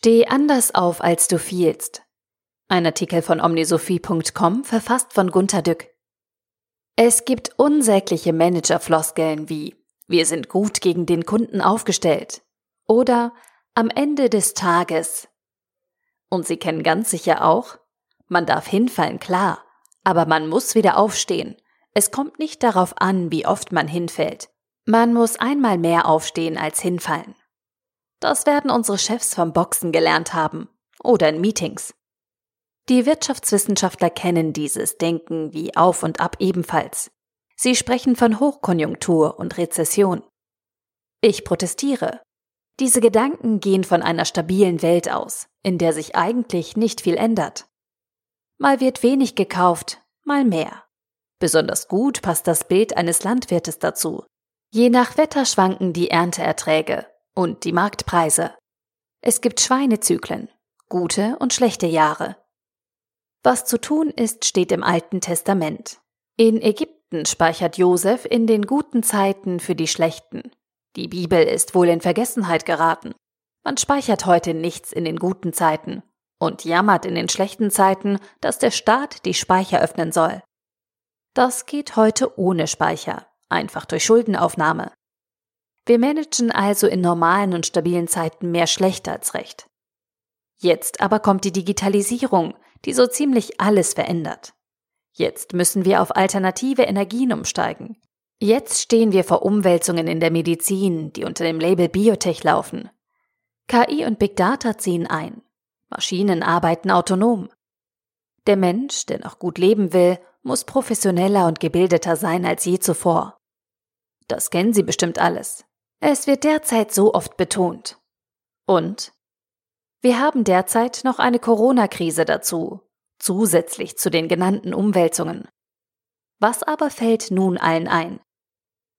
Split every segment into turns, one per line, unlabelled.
Steh anders auf, als du fielst. Ein Artikel von omnisophie.com, verfasst von Gunter Dück. Es gibt unsägliche Managerfloskeln wie wir sind gut gegen den Kunden aufgestellt oder am Ende des Tages. Und Sie kennen ganz sicher auch, man darf hinfallen, klar, aber man muss wieder aufstehen. Es kommt nicht darauf an, wie oft man hinfällt. Man muss einmal mehr aufstehen als hinfallen. Das werden unsere Chefs vom Boxen gelernt haben oder in Meetings. Die Wirtschaftswissenschaftler kennen dieses Denken wie auf und ab ebenfalls. Sie sprechen von Hochkonjunktur und Rezession. Ich protestiere. Diese Gedanken gehen von einer stabilen Welt aus, in der sich eigentlich nicht viel ändert. Mal wird wenig gekauft, mal mehr. Besonders gut passt das Bild eines Landwirtes dazu. Je nach Wetter schwanken die Ernteerträge und die Marktpreise. Es gibt Schweinezyklen, gute und schlechte Jahre. Was zu tun ist, steht im Alten Testament. In Ägypten speichert Josef in den guten Zeiten für die schlechten. Die Bibel ist wohl in Vergessenheit geraten. Man speichert heute nichts in den guten Zeiten und jammert in den schlechten Zeiten, dass der Staat die Speicher öffnen soll. Das geht heute ohne Speicher, einfach durch Schuldenaufnahme. Wir managen also in normalen und stabilen Zeiten mehr schlecht als recht. Jetzt aber kommt die Digitalisierung, die so ziemlich alles verändert. Jetzt müssen wir auf alternative Energien umsteigen. Jetzt stehen wir vor Umwälzungen in der Medizin, die unter dem Label Biotech laufen. KI und Big Data ziehen ein. Maschinen arbeiten autonom. Der Mensch, der noch gut leben will, muss professioneller und gebildeter sein als je zuvor. Das kennen Sie bestimmt alles. Es wird derzeit so oft betont. Und wir haben derzeit noch eine Corona-Krise dazu, zusätzlich zu den genannten Umwälzungen. Was aber fällt nun allen ein?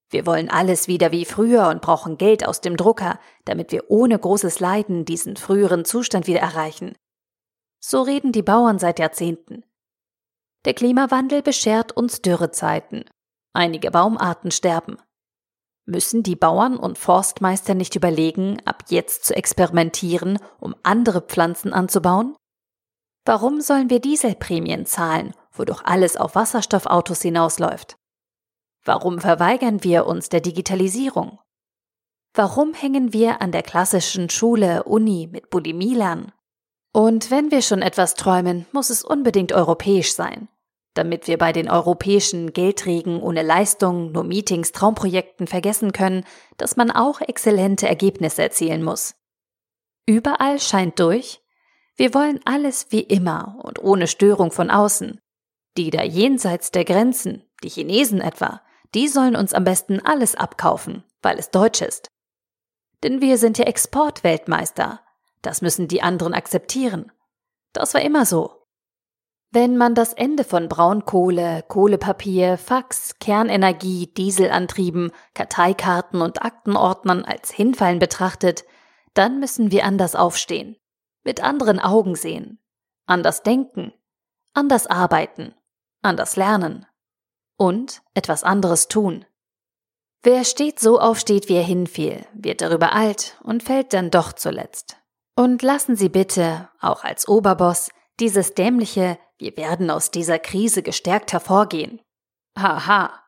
Wir wollen alles wieder wie früher und brauchen Geld aus dem Drucker, damit wir ohne großes Leiden diesen früheren Zustand wieder erreichen. So reden die Bauern seit Jahrzehnten. Der Klimawandel beschert uns Dürrezeiten. Einige Baumarten sterben. Müssen die Bauern und Forstmeister nicht überlegen, ab jetzt zu experimentieren, um andere Pflanzen anzubauen? Warum sollen wir Dieselprämien zahlen, wodurch alles auf Wasserstoffautos hinausläuft? Warum verweigern wir uns der Digitalisierung? Warum hängen wir an der klassischen Schule, Uni mit Bulimie lernen? Und wenn wir schon etwas träumen, muss es unbedingt europäisch sein damit wir bei den europäischen Geldregen ohne Leistung, nur Meetings, Traumprojekten vergessen können, dass man auch exzellente Ergebnisse erzielen muss. Überall scheint durch, wir wollen alles wie immer und ohne Störung von außen. Die da jenseits der Grenzen, die Chinesen etwa, die sollen uns am besten alles abkaufen, weil es deutsch ist. Denn wir sind ja Exportweltmeister. Das müssen die anderen akzeptieren. Das war immer so. Wenn man das Ende von Braunkohle, Kohlepapier, Fax, Kernenergie, Dieselantrieben, Karteikarten und Aktenordnern als Hinfallen betrachtet, dann müssen wir anders aufstehen, mit anderen Augen sehen, anders denken, anders arbeiten, anders lernen und etwas anderes tun. Wer steht so aufsteht, wie er hinfiel, wird darüber alt und fällt dann doch zuletzt. Und lassen Sie bitte, auch als Oberboss, dieses dämliche wir werden aus dieser Krise gestärkt hervorgehen. Haha,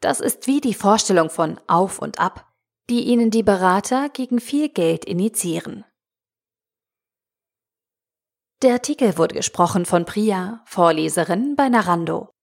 das ist wie die Vorstellung von Auf und Ab, die Ihnen die Berater gegen viel Geld initiieren. Der Artikel wurde gesprochen von Priya, Vorleserin bei Narando.